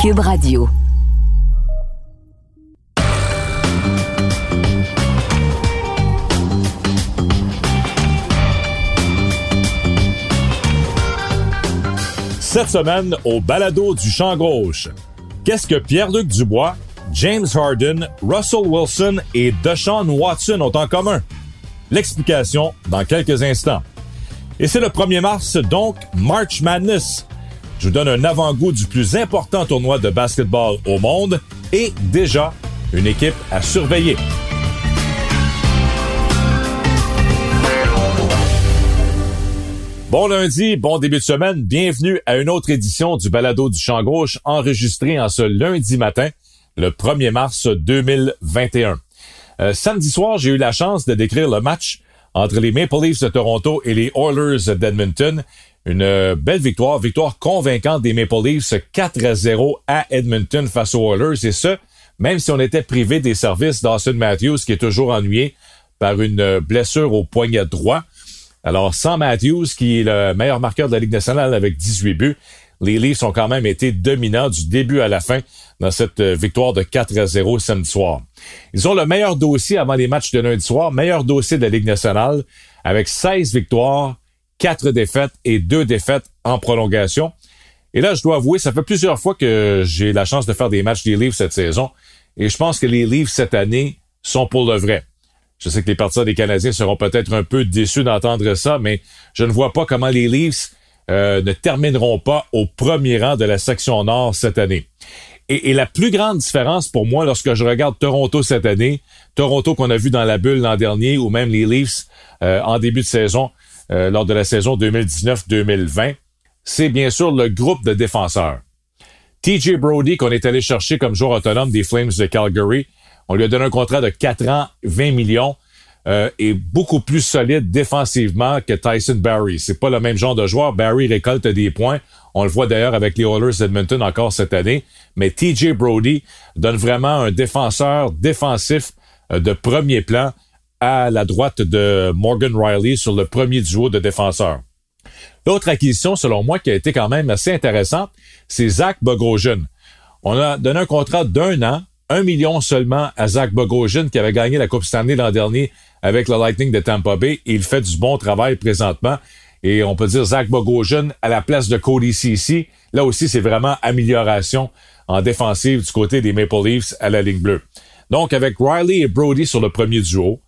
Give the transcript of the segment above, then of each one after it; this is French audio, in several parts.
Cube Radio. Cette semaine, au balado du champ gauche, qu'est-ce que Pierre-Luc Dubois, James Harden, Russell Wilson et Deshaun Watson ont en commun? L'explication dans quelques instants. Et c'est le 1er mars, donc March Madness. Je vous donne un avant-goût du plus important tournoi de basketball au monde et déjà une équipe à surveiller. Bon lundi, bon début de semaine, bienvenue à une autre édition du Balado du Champ Gauche enregistré en ce lundi matin, le 1er mars 2021. Euh, samedi soir, j'ai eu la chance de décrire le match entre les Maple Leafs de Toronto et les Oilers d'Edmonton. Une euh, belle victoire, victoire convaincante des Maple Leafs 4 à 0 à Edmonton face aux Oilers et ce, même si on était privé des services d'Austin Matthews qui est toujours ennuyé par une euh, blessure au poignet droit. Alors, sans Matthews, qui est le meilleur marqueur de la Ligue nationale avec 18 buts, les Leafs ont quand même été dominants du début à la fin dans cette euh, victoire de 4 à 0 samedi soir. Ils ont le meilleur dossier avant les matchs de lundi soir, meilleur dossier de la Ligue nationale, avec 16 victoires, 4 défaites et 2 défaites en prolongation. Et là, je dois avouer, ça fait plusieurs fois que j'ai la chance de faire des matchs des Leafs cette saison, et je pense que les Leafs cette année sont pour le vrai. Je sais que les partisans des Canadiens seront peut-être un peu déçus d'entendre ça, mais je ne vois pas comment les Leafs euh, ne termineront pas au premier rang de la section nord cette année. Et, la plus grande différence pour moi lorsque je regarde Toronto cette année, Toronto qu'on a vu dans la bulle l'an dernier, ou même les Leafs euh, en début de saison, euh, lors de la saison 2019-2020, c'est bien sûr le groupe de défenseurs. TJ Brody, qu'on est allé chercher comme joueur autonome des Flames de Calgary, on lui a donné un contrat de 4 ans, 20 millions. Euh, beaucoup plus solide défensivement que Tyson Barry. C'est pas le même genre de joueur. Barry récolte des points. On le voit d'ailleurs avec les Oilers d'Edmonton encore cette année. Mais TJ Brody donne vraiment un défenseur défensif euh, de premier plan à la droite de Morgan Riley sur le premier duo de défenseurs. L'autre acquisition, selon moi, qui a été quand même assez intéressante, c'est Zach Bogosian. On a donné un contrat d'un an un million seulement à Zach Bogosian qui avait gagné la Coupe Stanley l'an dernier avec le Lightning de Tampa Bay. il fait du bon travail présentement. Et on peut dire Zach Bogosian à la place de Cody Ceci. Là aussi, c'est vraiment amélioration en défensive du côté des Maple Leafs à la ligne bleue. Donc, avec Riley et Brody sur le premier duo,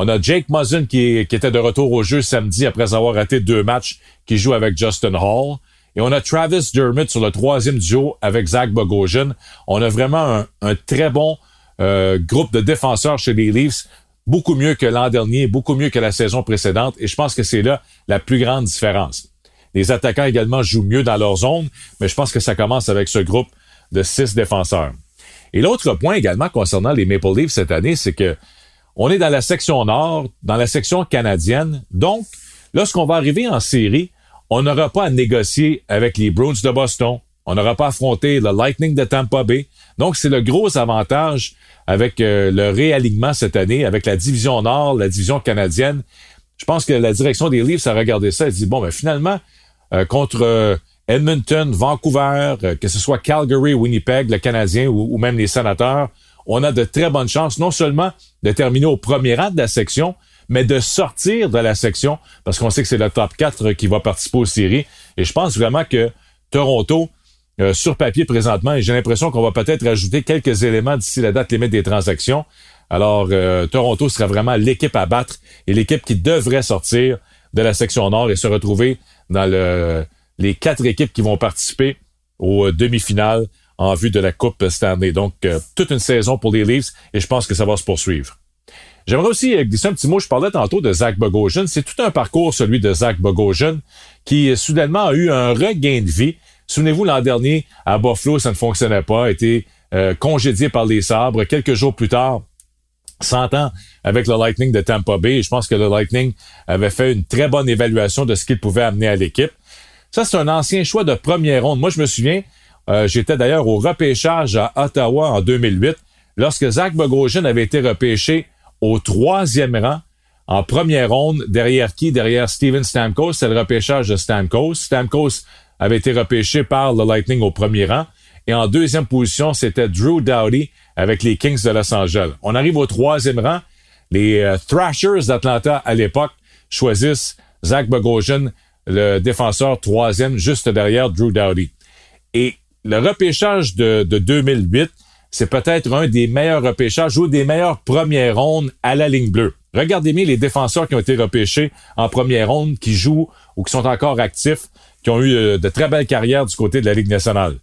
on a Jake Muzzin qui, était de retour au jeu samedi après avoir raté deux matchs, qui joue avec Justin Hall. Et on a Travis Dermott sur le troisième duo avec Zach Bogosian. On a vraiment un, très bon euh, groupe de défenseurs chez les Leafs. Beaucoup mieux que l'an dernier, beaucoup mieux que la saison précédente. Et je pense que c'est là la plus grande différence. Les attaquants également jouent mieux dans leur zone, mais je pense que ça commence avec ce groupe de six défenseurs. Et l'autre point également concernant les Maple Leafs cette année, c'est que on est dans la section nord, dans la section canadienne. Donc, lorsqu'on va arriver en série, on n'aura pas à négocier avec les Bruins de Boston. On n'aura pas à affronter le Lightning de Tampa Bay. Donc, c'est le gros avantage avec euh, le réalignement cette année, avec la division Nord, la division canadienne. Je pense que la direction des Leafs a regardé ça et dit, bon, ben finalement, euh, contre euh, Edmonton, Vancouver, que ce soit Calgary, Winnipeg, le Canadien ou, même les sénateurs, on a de très bonnes chances non seulement de terminer au premier rang de la section, mais de sortir de la section, parce qu'on sait que c'est le top 4 qui va participer aux séries. Et je pense vraiment que Toronto, euh, sur papier présentement, et j'ai l'impression qu'on va peut-être ajouter quelques éléments d'ici la date limite des transactions. Alors, euh, Toronto sera vraiment l'équipe à battre et l'équipe qui devrait sortir de la section nord et se retrouver dans le, les quatre équipes qui vont participer aux demi-finales en vue de la Coupe Stanley. Donc, euh, toute une saison pour les Leafs et je pense que ça va se poursuivre. J'aimerais aussi euh, glisser un petit mot. Je parlais tantôt de Zach Bogosian. C'est tout un parcours, celui de Zach Bogosian, qui euh, soudainement a eu un regain de vie. Souvenez-vous, l'an dernier, à Buffalo, ça ne fonctionnait pas, a été congédié par les sabres. Quelques jours plus tard, s'entend avec le Lightning de Tampa Bay. je pense que le Lightning avait fait une très bonne évaluation de ce qu'il pouvait amener à l'équipe. Ça, c'est un ancien choix de première ronde. Moi, je me souviens, euh, j'étais d'ailleurs au repêchage à Ottawa en 2008, lorsque Zach Bogosian avait été repêché au troisième rang en première ronde, derrière qui? Derrière Steven Stamkos. C'est le repêchage de Stamkos. Stamkos avait été repêché par le Lightning au premier rang. Et en deuxième position, c'était Drew Dowdy avec les Kings de Los Angeles. On arrive au troisième rang. Les euh, Thrashers d'Atlanta à l'époque choisissent Zach Bogosian, le défenseur troisième, juste derrière Drew Dowdy. Et le repêchage de, de 2008, c'est peut-être un des meilleurs repêchages ou des meilleures premières rondes à la ligne bleue. Regardez bien les défenseurs qui ont été repêchés en première ronde, qui jouent ou qui sont encore actifs, qui ont eu euh, de très belles carrières du côté de la Ligue nationale.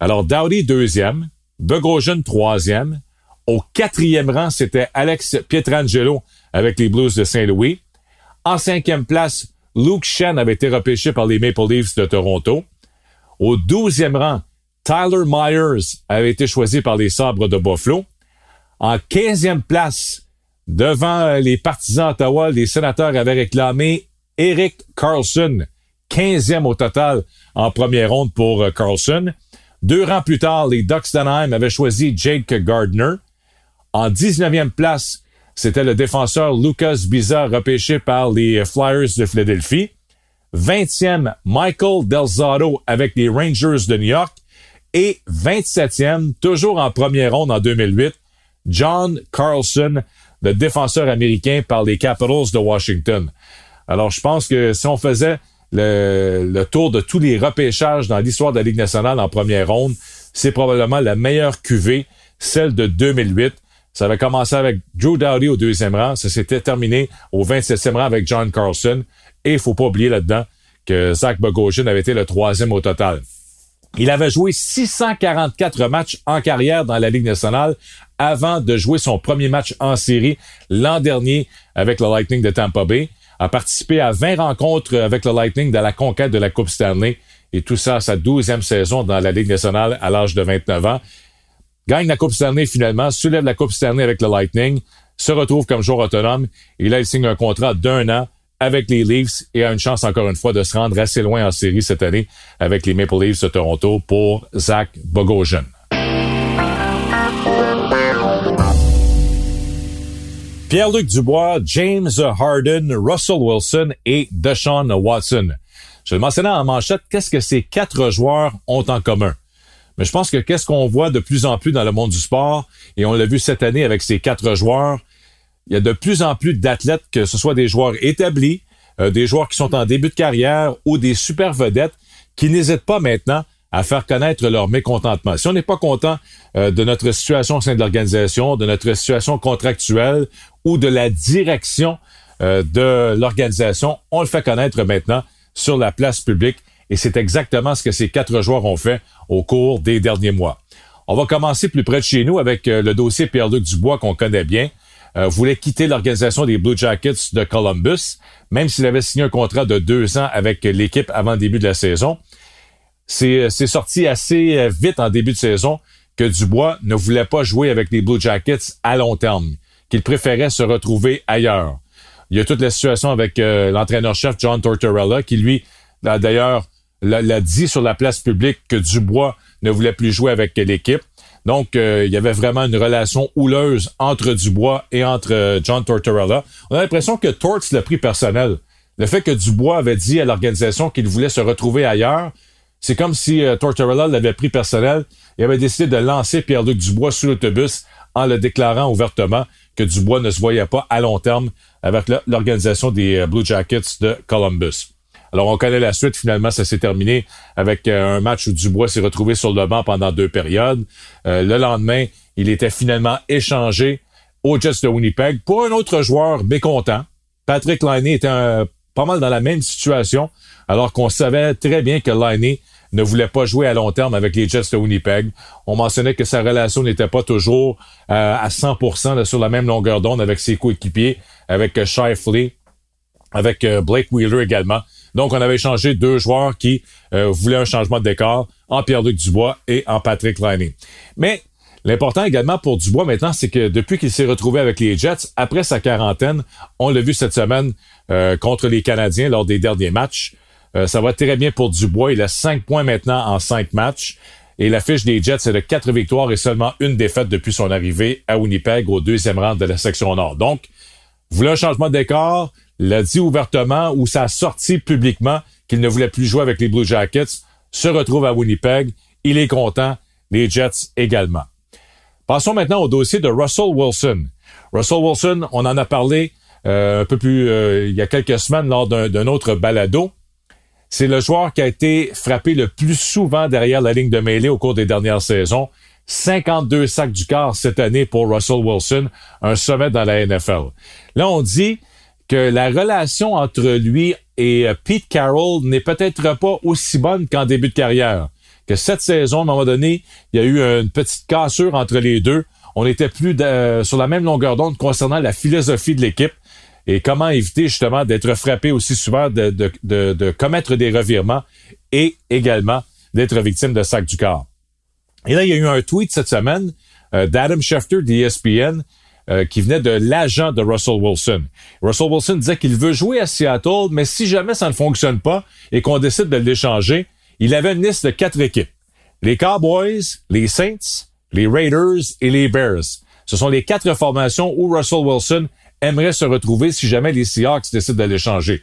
Alors, Dowdy, deuxième, Bogosian, troisième. Au quatrième rang, c'était Alex Pietrangelo avec les Blues de Saint-Louis. En cinquième place, Luke Shen avait été repêché par les Maple Leafs de Toronto. Au douzième rang, Tyler Myers avait été choisi par les Sabres de Buffalo. En quinzième place, devant les partisans d'Ottawa, les sénateurs avaient réclamé Eric Carlson, quinzième au total en première ronde pour euh, Carlson. Deux rangs plus tard, les Ducks d'Anaheim avaient choisi Jake Gardner. En 19e place, c'était le défenseur Lucas Biza repêché par les Flyers de Philadelphie. 20e, Michael Delzato avec les Rangers de New York. Et 27e, toujours en première ronde en 2008, John Carlson, le défenseur américain par les Capitals de Washington. Alors, je pense que si on faisait le, tour de tous les repêchages dans l'histoire de la Ligue nationale en première ronde, c'est probablement la meilleure QV, celle de 2008. Ça avait commencé avec Drew Dowdy au deuxième rang. Ça s'était terminé au 27e rang avec John Carlson. Et il faut pas oublier là-dedans que Zach Bogosian avait été le troisième au total. Il avait joué 644 matchs en carrière dans la Ligue nationale avant de jouer son premier match en série l'an dernier avec le Lightning de Tampa Bay. A participé à 20 rencontres avec le Lightning dans la conquête de la Coupe Stanley et tout ça à sa douzième saison dans la Ligue nationale à l'âge de 29 ans. Gagne la Coupe Stanley finalement, soulève la Coupe Stanley avec le Lightning, se retrouve comme joueur autonome et là il signe un contrat d'un an avec les Leafs et a une chance encore une fois de se rendre assez loin en série cette année avec les Maple Leafs de Toronto pour Zach Bogosian. Pierre-Luc Dubois, James Harden, Russell Wilson et Deshaun Watson. Je le mentionnais en manchette, qu'est-ce que ces quatre joueurs ont en commun? Mais je pense que qu'est-ce qu'on voit de plus en plus dans le monde du sport, et on l'a vu cette année avec ces quatre joueurs, il y a de plus en plus d'athlètes, que ce soit des joueurs établis, euh, des joueurs qui sont en début de carrière ou des super vedettes, qui n'hésitent pas maintenant à faire connaître leur mécontentement. Si on n'est pas content euh, de notre situation au sein de l'organisation, de notre situation contractuelle ou de la direction euh, de l'organisation, on le fait connaître maintenant sur la place publique et c'est exactement ce que ces quatre joueurs ont fait au cours des derniers mois. On va commencer plus près de chez nous avec le dossier Pierre-Luc Dubois qu'on connaît bien euh, voulait quitter l'organisation des Blue Jackets de Columbus, même s'il avait signé un contrat de deux ans avec l'équipe avant le début de la saison. C'est sorti assez euh, vite en début de saison que Dubois ne voulait pas jouer avec les Blue Jackets à long terme, qu'il préférait se retrouver ailleurs. Il y a toute la situation avec euh, l'entraîneur-chef John Tortorella, qui lui, d'ailleurs, l'a dit sur la place publique que Dubois ne voulait plus jouer avec l'équipe. Donc, euh, il y avait vraiment une relation houleuse entre Dubois et entre euh, John Tortorella. On a l'impression que Torts l'a pris personnel. Le fait que Dubois avait dit à l'organisation qu'il voulait se retrouver ailleurs, c'est comme si euh, Tortorella l'avait pris personnel et avait décidé de lancer Pierre-Luc Dubois sous l'autobus en le déclarant ouvertement que Dubois ne se voyait pas à long terme avec l'organisation des Blue Jackets de Columbus. Alors, on connaît la suite. Finalement, ça s'est terminé avec euh, un match où Dubois s'est retrouvé sur le banc pendant deux périodes. Euh, le lendemain, il était finalement échangé aux Jets de Winnipeg pour un autre joueur mécontent. Patrick Liney était pas mal dans la même situation, alors qu'on savait très bien que Liney ne voulait pas jouer à long terme avec les Jets de Winnipeg. On mentionnait que sa relation n'était pas toujours euh, à 100% sur la même longueur d'onde avec ses coéquipiers, avec Shifley, avec Blake Wheeler également. Donc, on avait échangé deux joueurs qui euh, voulaient un changement de décor en Pierre-Luc Dubois et en Patrick Liney. Mais l'important également pour Dubois maintenant, c'est que depuis qu'il s'est retrouvé avec les Jets, après sa quarantaine, on l'a vu cette semaine euh, contre les Canadiens lors des derniers matchs. Euh, ça va très bien pour Dubois. Il a cinq points maintenant en cinq matchs. Et la fiche des Jets est de quatre victoires et seulement une défaite depuis son arrivée à Winnipeg au deuxième rang de la section nord. Donc, voulait un changement de décor, l'a dit ouvertement ou ça a sorti publiquement qu'il ne voulait plus jouer avec les Blue Jackets, se retrouve à Winnipeg. Il est content. Les Jets également. Passons maintenant au dossier de Russell Wilson. Russell Wilson, on en a parlé euh, un peu plus euh, il y a quelques semaines lors d'un autre balado. C'est le joueur qui a été frappé le plus souvent derrière la ligne de mêlée au cours des dernières saisons. 52 sacs du quart cette année pour Russell Wilson, un sommet dans la NFL. Là, on dit que la relation entre lui et euh, Pete Carroll n'est peut-être pas aussi bonne qu'en début de carrière. Que cette saison, à un moment donné, il y a eu une petite cassure entre les deux. On n'était plus sur la même longueur d'onde concernant la philosophie de l'équipe et comment éviter justement d'être frappé aussi souvent, de, de, de, commettre des revirements et également d'être victime de sac du corps. Et là, il y a eu un tweet cette semaine euh, d'Adam Schefter d'ESPN euh, qui venait de l'agent de Russell Wilson. Russell Wilson disait qu'il veut jouer à Seattle, mais si jamais ça ne fonctionne pas et qu'on décide de l'échanger, il avait une liste de quatre équipes. Les Cowboys, les Saints, les Raiders et les Bears. Ce sont les quatre formations où Russell Wilson aimerait se retrouver si jamais les Seahawks décident de l'échanger.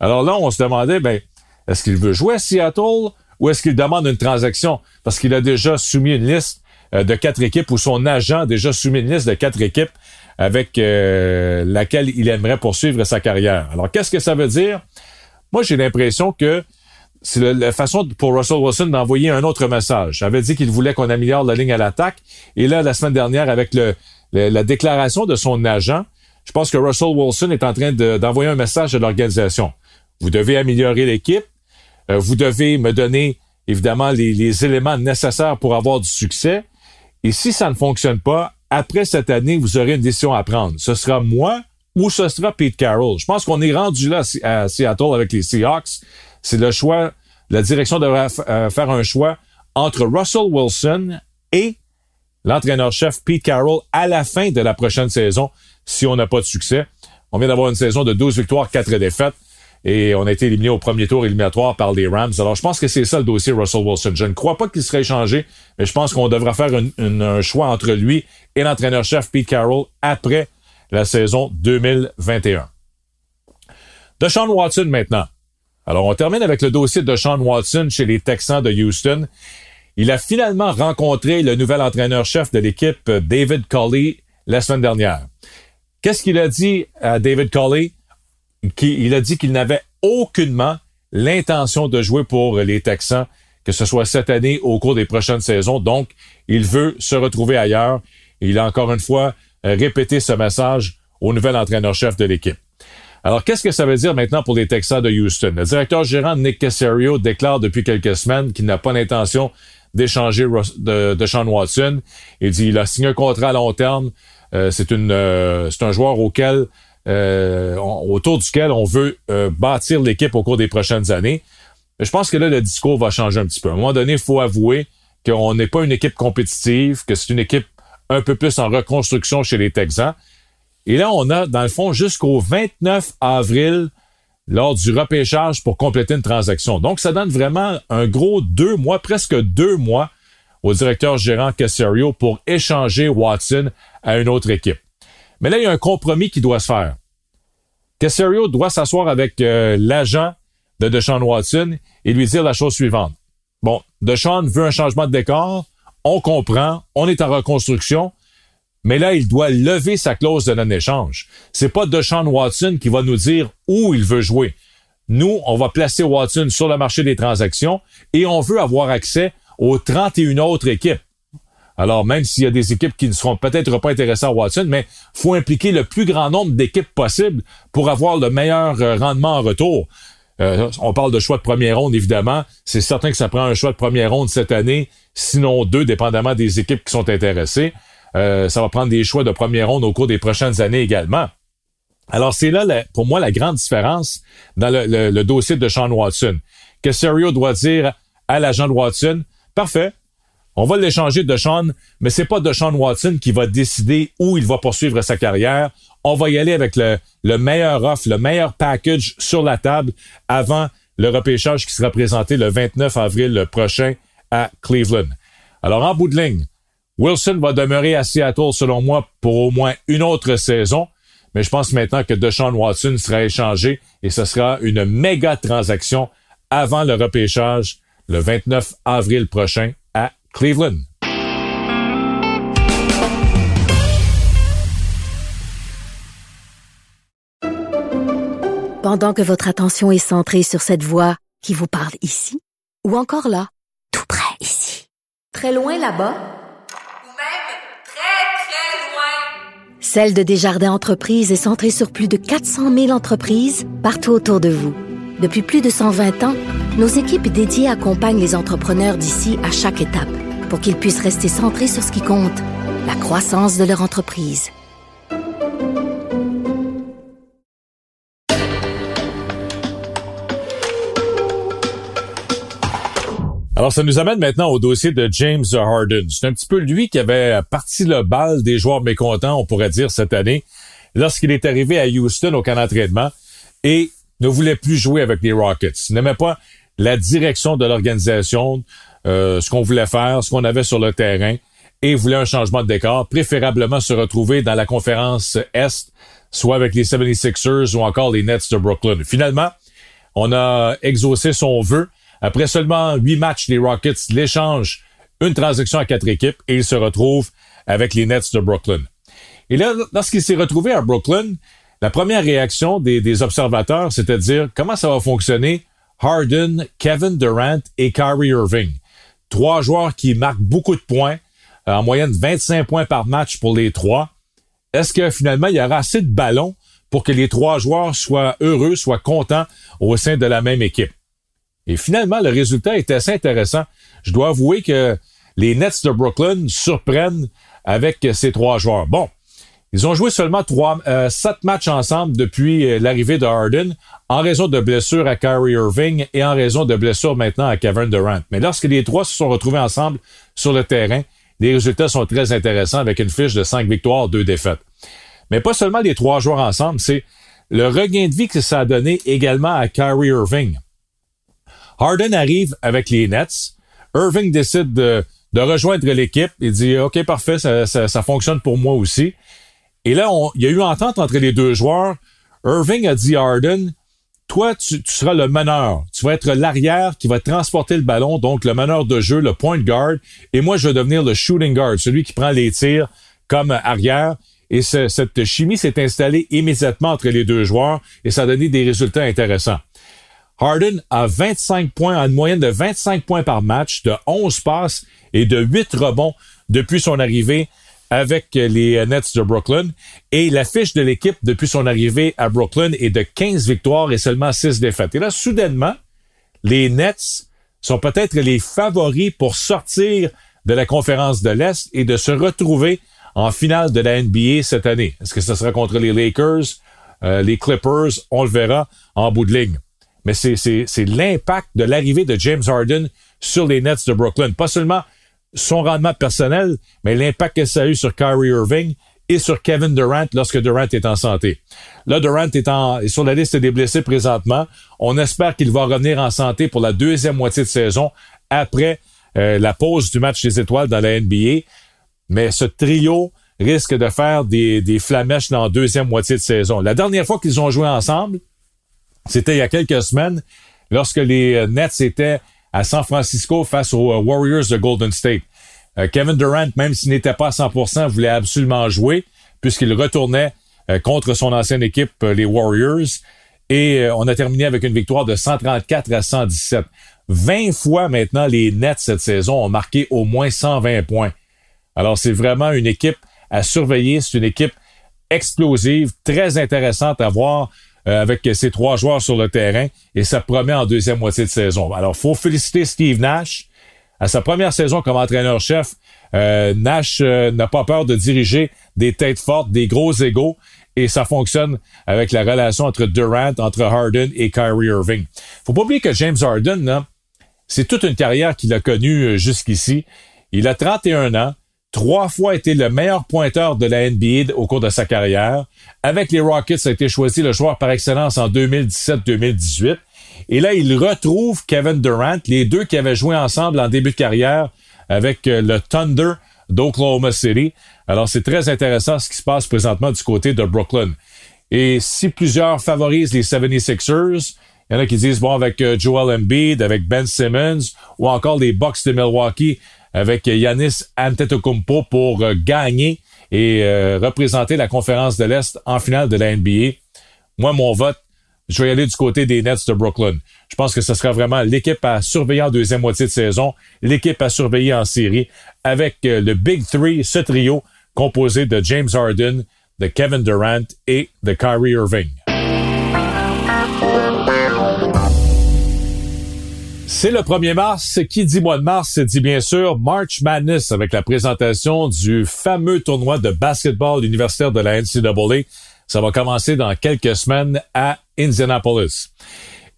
Alors là, on se demandait, ben, est-ce qu'il veut jouer à Seattle ou est-ce qu'il demande une transaction? Parce qu'il a déjà soumis une liste de quatre équipes ou son agent déjà liste de quatre équipes avec euh, laquelle il aimerait poursuivre sa carrière. Alors, qu'est-ce que ça veut dire? Moi, j'ai l'impression que c'est la, façon pour Russell Wilson d'envoyer un autre message. Il avait dit qu'il voulait qu'on améliore la ligne à l'attaque. Et là, la semaine dernière, avec le, la déclaration de son agent, je pense que Russell Wilson est en train d'envoyer un message à l'organisation. Vous devez améliorer l'équipe. Euh, vous devez me donner, évidemment, les, éléments nécessaires pour avoir du succès. Et si ça ne fonctionne pas, après cette année, vous aurez une décision à prendre. Ce sera moi ou ce sera Pete Carroll. Je pense qu'on est rendu là à Seattle avec les Seahawks. C'est le choix. La direction devrait euh, faire un choix entre Russell Wilson et l'entraîneur-chef Pete Carroll à la fin de la prochaine saison si on n'a pas de succès. On vient d'avoir une saison de 12 victoires, 4 défaites. Et on a été éliminé au premier tour éliminatoire par les Rams. Alors, je pense que c'est ça le dossier Russell Wilson. Je ne crois pas qu'il serait échangé, mais je pense qu'on devra faire un choix entre lui et l'entraîneur-chef Pete Carroll après la saison 2021. De Sean Watson maintenant. Alors, on termine avec le dossier de Sean Watson chez les Texans de Houston. Il a finalement rencontré le nouvel entraîneur-chef de l'équipe, David Colley, la semaine dernière. Qu'est-ce qu'il a dit à David Colley? Il a dit qu'il n'avait aucunement l'intention de jouer pour les Texans, que ce soit cette année ou au cours des prochaines saisons. Donc, il veut se retrouver ailleurs. Il a encore une fois euh, répété ce message au nouvel entraîneur-chef de l'équipe. Alors, qu'est-ce que ça veut dire maintenant pour les Texans de Houston? Le directeur gérant Nick Casario déclare depuis quelques semaines qu'il n'a pas l'intention d'échanger de, de Sean Watson. Il dit qu'il a signé un contrat à long terme euh, euh, c'est un joueur auquel euh, autour duquel on veut bâtir l'équipe au cours des prochaines années. Je pense que là, le discours va changer un petit peu. À un moment donné, il faut avouer qu'on n'est pas une équipe compétitive, que c'est une équipe un peu plus en reconstruction chez les Texans. Et là, on a, dans le fond, jusqu'au 29 avril, lors du repêchage pour compléter une transaction. Donc, ça donne vraiment un gros deux mois, presque deux mois au directeur gérant Casario pour échanger Watson à une autre équipe. Mais là, il y a un compromis qui doit se faire. Casario doit s'asseoir avec euh, l'agent de Deshaun Watson et lui dire la chose suivante. Bon, Deshaun veut un changement de décor, on comprend, on est en reconstruction, mais là, il doit lever sa clause de non-échange. C'est pas Deshaun Watson qui va nous dire où il veut jouer. Nous, on va placer Watson sur le marché des transactions et on veut avoir accès aux 31 autres équipes. Alors, même s'il y a des équipes qui ne seront peut-être pas intéressées à Watson, mais faut impliquer le plus grand nombre d'équipes possible pour avoir le meilleur euh, rendement en retour. Euh, on parle de choix de première ronde, évidemment. C'est certain que ça prend un choix de première ronde cette année, sinon deux, dépendamment des équipes qui sont intéressées. Euh, ça va prendre des choix de première ronde au cours des prochaines années également. Alors, c'est là, pour moi, la grande différence dans le, dossier de Sean Watson. Que Serio doit dire à l'agent de Watson, parfait, on va l'échanger de Sean, mais c'est pas de Watson qui va décider où il va poursuivre sa carrière. On va y aller avec le, le meilleur offre, le meilleur package sur la table avant le repêchage qui sera présenté le 29 avril prochain à Cleveland. Alors, en bout de ligne, Wilson va demeurer à Seattle, selon moi, pour au moins une autre saison. Mais je pense maintenant que Deshaun Watson sera échangé et ce sera une méga transaction avant le repêchage le 29 avril prochain Cleveland. Pendant que votre attention est centrée sur cette voix qui vous parle ici, ou encore là, tout près ici, très loin là-bas, Celle de Desjardins Entreprises est centrée sur plus de 400 000 entreprises partout autour de vous. Depuis plus de 120 ans, nos équipes dédiées accompagnent les entrepreneurs d'ici à chaque étape pour qu'ils puissent rester centrés sur ce qui compte, la croissance de leur entreprise. Alors, ça nous amène maintenant au dossier de James Harden. C'est un petit peu lui qui avait parti le bal des joueurs mécontents, on pourrait dire, cette année, lorsqu'il est arrivé à Houston au camp d'entraînement et ne voulait plus jouer avec les Rockets. N'aimait pas la direction de l'organisation, euh, ce qu'on voulait faire, ce qu'on avait sur le terrain, et voulait un changement de décor, préférablement se retrouver dans la conférence Est, soit avec les 76ers ou encore les Nets de Brooklyn. Finalement, on a exaucé son vœu après seulement huit matchs, les Rockets l'échangent une transaction à quatre équipes et il se retrouve avec les Nets de Brooklyn. Et là, lorsqu'il s'est retrouvé à Brooklyn, la première réaction des, observateurs, c'était de dire comment ça va fonctionner? Harden, Kevin Durant et Kyrie Irving. Trois joueurs qui marquent beaucoup de points, euh, en moyenne 25 points par match pour les trois. Est-ce que finalement, il y aura assez de ballons pour que les trois joueurs soient heureux, soient contents au sein de la même équipe? Et finalement, le résultat est assez intéressant. Je dois avouer que les Nets de Brooklyn surprennent avec ces trois joueurs. Bon, ils ont joué seulement trois, euh, sept matchs ensemble depuis euh, l'arrivée de Harden en raison de blessures à Kyrie Irving et en raison de blessures maintenant à Kevin Durant. Mais lorsque les trois se sont retrouvés ensemble sur le terrain, les résultats sont très intéressants avec une fiche de cinq victoires, deux défaites. Mais pas seulement les trois joueurs ensemble, c'est le regain de vie que ça a donné également à Kyrie Irving. Harden arrive avec les Nets. Irving décide de, de rejoindre l'équipe et dit OK, parfait, ça, ça, fonctionne pour moi aussi. Et là, il y a eu entente entre les deux joueurs. Irving a dit à Harden, toi, tu, seras le meneur. Tu vas être l'arrière qui va transporter le ballon, donc le meneur de jeu, le point guard. Et moi, je vais devenir le shooting guard, celui qui prend les tirs comme arrière. Et cette chimie s'est installée immédiatement entre les deux joueurs et ça a donné des résultats intéressants. Harden a 25 points, en une moyenne de 25 points par match, de 11 passes et de 8 rebonds depuis son arrivée avec les Nets de Brooklyn. Et la fiche de l'équipe depuis son arrivée à Brooklyn est de 15 victoires et seulement 6 défaites. Et là, soudainement, les Nets sont peut-être les favoris pour sortir de la conférence de l'Est et de se retrouver en finale de la NBA cette année. Est-ce que ce sera contre les Lakers, euh, les Clippers? On le verra en bout de ligne mais c'est l'impact de l'arrivée de James Harden sur les Nets de Brooklyn. Pas seulement son rendement personnel, mais l'impact que ça a eu sur Kyrie Irving et sur Kevin Durant lorsque Durant est en santé. Là, Durant est, sur la liste des blessés présentement. On espère qu'il va revenir en santé pour la deuxième moitié de saison après euh, la pause du match des étoiles dans la NBA. Mais ce trio risque de faire des, des flamèches dans la deuxième moitié de saison. La dernière fois qu'ils ont joué ensemble, c'était il y a quelques semaines, lorsque les euh, Nets étaient à San Francisco face aux euh, Warriors de Golden State. Euh, Kevin Durant, même s'il n'était pas à 100%, voulait absolument jouer puisqu'il retournait contre son ancienne équipe, les Warriors. Et on a terminé avec une victoire de 134 à 117. 20 fois maintenant, les Nets cette saison ont marqué au moins 120 points. Alors c'est vraiment une équipe à surveiller. C'est une équipe explosive, très intéressante à voir. Euh, avec ses trois joueurs sur le terrain et ça promet en deuxième moitié de saison. Alors, faut féliciter Steve Nash. À sa première saison comme entraîneur-chef, euh, Nash euh, n'a pas peur de diriger des têtes fortes, des gros égaux. et ça fonctionne avec la relation entre Durant, entre Harden et Kyrie Irving. Faut pas oublier que James Harden, c'est toute une carrière qu'il a connue jusqu'ici. Il a 31 ans, trois fois été le meilleur pointeur de la NBA au cours de sa carrière. Avec les Rockets, a été choisi le joueur par excellence en 2017-2018. Et là, il retrouve Kevin Durant, les deux qui avaient joué ensemble en début de carrière avec euh, le Thunder d'Oklahoma City. Alors, c'est très intéressant ce qui se passe présentement du côté de Brooklyn. Et si plusieurs favorisent les 76ers, il y en a qui disent, bon, avec euh, Joel Embiid, avec Ben Simmons, ou encore les Bucks de Milwaukee, avec Yanis Antetokounmpo pour euh, gagner et représenter la conférence de l'Est en finale de la NBA. Moi, mon vote, je vais aller du côté des Nets de Brooklyn. Je pense que ce sera vraiment l'équipe à surveiller en deuxième moitié de saison, l'équipe à surveiller en série, avec euh, le Big Three, ce trio composé de James Harden, de Kevin Durant et de Kyrie Irving. C'est le 1er mars. Qui dit mois de mars, dit bien sûr March Madness avec la présentation du fameux tournoi de basketball universitaire de la NCAA. Ça va commencer dans quelques semaines à Indianapolis.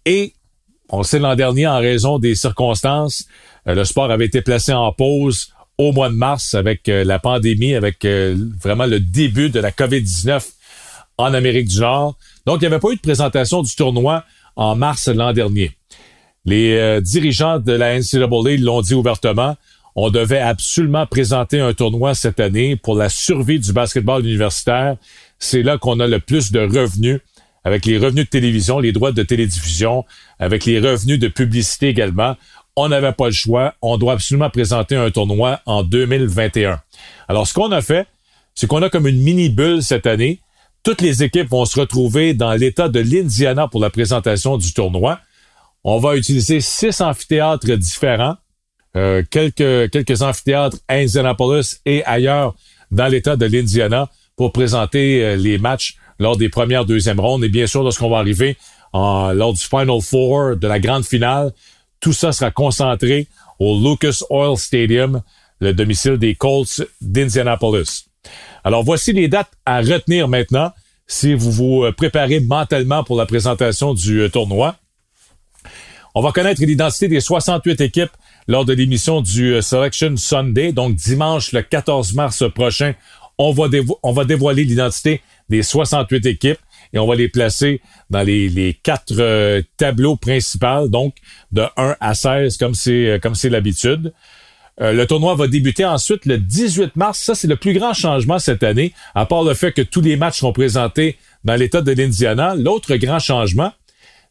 Et on sait l'an dernier, en raison des circonstances, euh, le sport avait été placé en pause au mois de mars avec euh, la pandémie, avec euh, vraiment le début de la COVID-19 en Amérique du Nord. Donc, il n'y avait pas eu de présentation du tournoi en mars l'an dernier. Les dirigeants de la NCAA l'ont dit ouvertement, on devait absolument présenter un tournoi cette année pour la survie du basketball universitaire c'est là qu'on a le plus de revenus avec les revenus de télévision, les droits de télédiffusion, avec les revenus de publicité également. On n'avait pas le choix. On doit absolument présenter un tournoi en 2021. Alors, ce qu'on a fait, c'est qu'on a comme une mini bulle cette année. Toutes les équipes vont se retrouver dans l'État de l'Indiana pour la présentation du tournoi. On va utiliser six amphithéâtres différents, euh, quelques, amphithéâtres à Indianapolis et ailleurs dans l'État de l'Indiana pour présenter euh, les matchs lors des premières deuxièmes rondes. Et bien sûr, lorsqu'on va arriver en, lors du Final Four de la grande finale, tout ça sera concentré au Lucas Oil Stadium, le domicile des Colts d'Indianapolis. Alors voici les dates à retenir maintenant si vous vous euh, préparez mentalement pour la présentation du tournoi. On va connaître l'identité des 68 équipes lors de l'émission du Selection Sunday, donc dimanche le 14 mars prochain on va, dévoiler l'identité des 68 équipes et on va les placer dans les, quatre euh, tableaux principaux, donc de 1 à 16 comme c'est euh, comme c'est l'habitude. Euh, le tournoi va débuter ensuite le 18 mars. Ça, c'est le plus grand changement cette année, à part le fait que tous les matchs seront présentés dans l'État de l'Indiana. L'autre grand changement,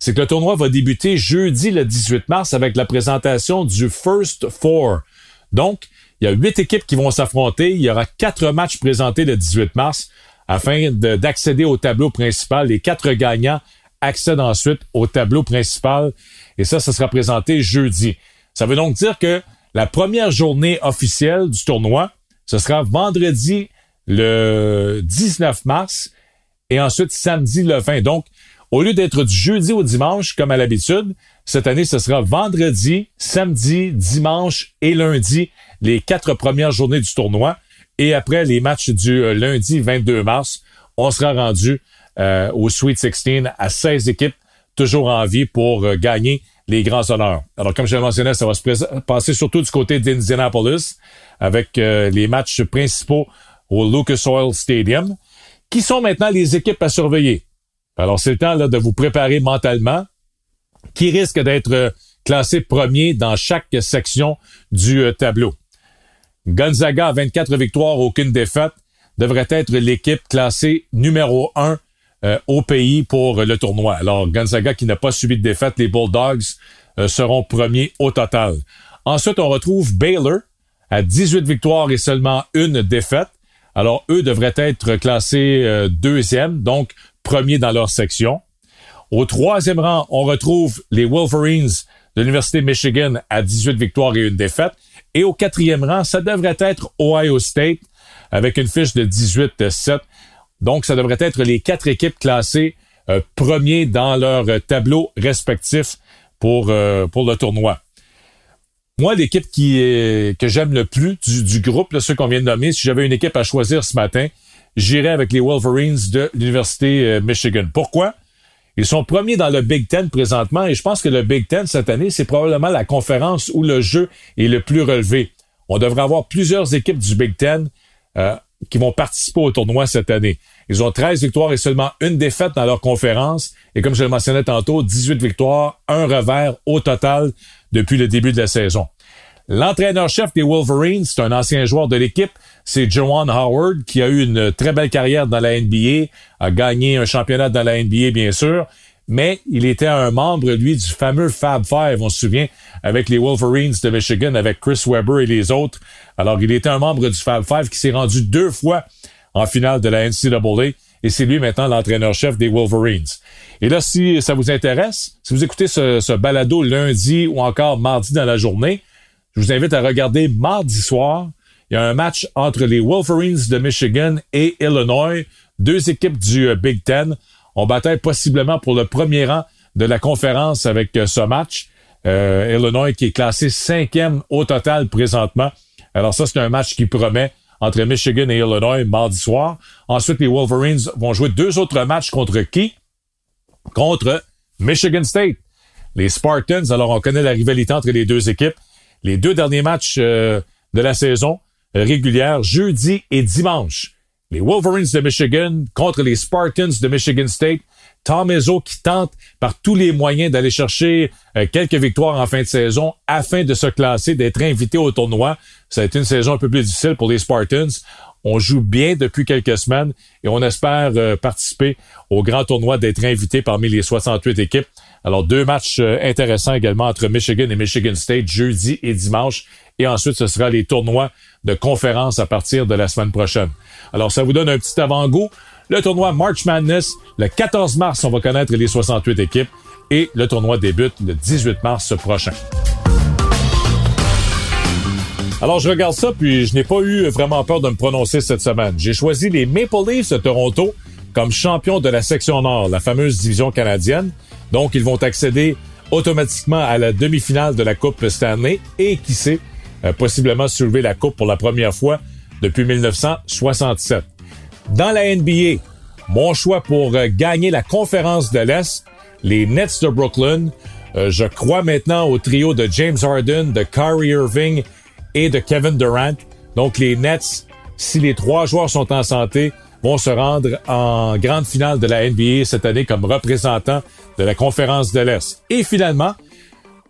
c'est que le tournoi va débuter jeudi le 18 mars avec la présentation du First Four. Donc, il y a huit équipes qui vont s'affronter. Il y aura quatre matchs présentés le 18 mars afin d'accéder au tableau principal. Les quatre gagnants accèdent ensuite au tableau principal. Et ça, ça sera présenté jeudi. Ça veut donc dire que la première journée officielle du tournoi, ce sera vendredi le 19 mars et ensuite samedi le 20. Donc, au lieu d'être du jeudi au dimanche comme à l'habitude, cette année, ce sera vendredi, samedi, dimanche et lundi les quatre premières journées du tournoi. Et après les matchs du euh, lundi 22 mars, on sera rendu euh, au Sweet 16 à 16 équipes, toujours en vie pour euh, gagner les grands honneurs. Alors, comme je l'ai mentionné, ça va se passer surtout du côté d'Indianapolis avec les matchs principaux au Lucas Oil Stadium, qui sont maintenant les équipes à surveiller. Alors, c'est le temps là, de vous préparer mentalement, qui risque d'être classé premier dans chaque section du tableau. Gonzaga a 24 victoires, aucune défaite, devrait être l'équipe classée numéro 1 euh, au pays pour le tournoi. Alors, Gonzaga qui n'a pas subi de défaite, les Bulldogs euh, seront premiers au total. Ensuite, on retrouve Baylor à 18 victoires et seulement une défaite. Alors, eux devraient être classés euh, deuxième, donc premier dans leur section. Au troisième rang, on retrouve les Wolverines de l'Université Michigan à 18 victoires et une défaite. Et au quatrième rang, ça devrait être Ohio State avec une fiche de 18-7. Donc, ça devrait être les quatre équipes classées euh, premiers dans leur tableau respectif pour, euh, pour le tournoi. Moi, l'équipe qui que j'aime le plus du, du groupe, là, ceux qu'on vient de nommer, si j'avais une équipe à choisir ce matin, j'irai avec les Wolverines de l'Université euh, Michigan. Pourquoi? Ils sont premiers dans le Big Ten présentement et je pense que le Big Ten cette année, c'est probablement la conférence où le jeu est le plus relevé. On devrait avoir plusieurs équipes du Big Ten euh, qui vont participer au tournoi cette année. Ils ont 13 victoires et seulement une défaite dans leur conférence. Et comme je le mentionnais tantôt, 18 victoires, un revers au total depuis le début de la saison. L'entraîneur-chef des Wolverines, c'est un ancien joueur de l'équipe, c'est Joanne Howard, qui a eu une très belle carrière dans la NBA, a gagné un championnat dans la NBA, bien sûr, mais il était un membre, lui, du fameux Fab Five, on se souvient, avec les Wolverines de Michigan, avec Chris Webber et les autres. Alors, il était un membre du Fab Five qui s'est rendu deux fois en finale de la NCAA, et c'est lui maintenant l'entraîneur-chef des Wolverines. Et là, si ça vous intéresse, si vous écoutez ce, ce balado lundi ou encore mardi dans la journée, je vous invite à regarder mardi soir. Il y a un match entre les Wolverines de Michigan et Illinois, deux équipes du euh, Big Ten. On bataille possiblement pour le premier rang de la conférence avec euh, ce match. Euh, Illinois qui est classé cinquième au total présentement. Alors ça, c'est un match qui promet entre Michigan et Illinois mardi soir. Ensuite, les Wolverines vont jouer deux autres matchs contre qui? Contre Michigan State. Les Spartans, alors on connaît la rivalité entre les deux équipes les deux derniers matchs euh, de la saison régulière, jeudi et dimanche. Les Wolverines de Michigan contre les Spartans de Michigan State. Tom Izzo qui tente par tous les moyens d'aller chercher euh, quelques victoires en fin de saison afin de se classer, d'être invité au tournoi. Ça a été une saison un peu plus difficile pour les Spartans. On joue bien depuis quelques semaines et on espère euh, participer au grand tournoi, d'être invité parmi les 68 équipes. Alors, deux matchs euh, intéressants également entre Michigan et Michigan State, jeudi et dimanche. Et ensuite, ce sera les tournois de conférence à partir de la semaine prochaine. Alors, ça vous donne un petit avant-goût. Le tournoi March Madness, le 14 mars, on va connaître les 68 équipes. Et le tournoi débute le 18 mars prochain. Alors, je regarde ça, puis je n'ai pas eu vraiment peur de me prononcer cette semaine. J'ai choisi les Maple Leafs de Toronto comme champions de la section Nord, la fameuse division canadienne. Donc, ils vont accéder automatiquement à la demi-finale de la Coupe Stanley et, qui sait, euh, possiblement soulever la Coupe pour la première fois depuis 1967. Dans la NBA, mon choix pour euh, gagner la conférence de l'Est, les Nets de Brooklyn. Euh, je crois maintenant au trio de James Harden, de Kyrie Irving et de Kevin Durant. Donc les Nets, si les trois joueurs sont en santé, vont se rendre en grande finale de la NBA cette année comme représentants de la conférence de l'Est. Et finalement,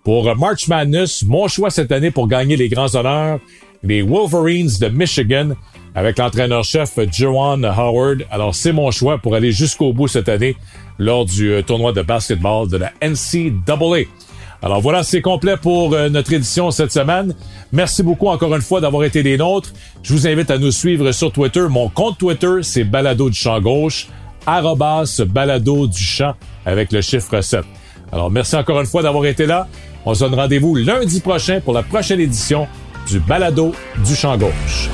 pour March Madness, mon choix cette année pour gagner les grands honneurs, les Wolverines de Michigan avec l'entraîneur-chef Joanne Howard. Alors c'est mon choix pour aller jusqu'au bout cette année lors du euh, tournoi de basketball de la NCAA. Alors voilà, c'est complet pour euh, notre édition cette semaine. Merci beaucoup encore une fois d'avoir été des nôtres. Je vous invite à nous suivre sur Twitter. Mon compte Twitter, c'est Balado du Champ Gauche, arrobas Balado du Champ avec le chiffre 7. Alors merci encore une fois d'avoir été là. On se donne rendez-vous lundi prochain pour la prochaine édition du Balado du Champ Gauche.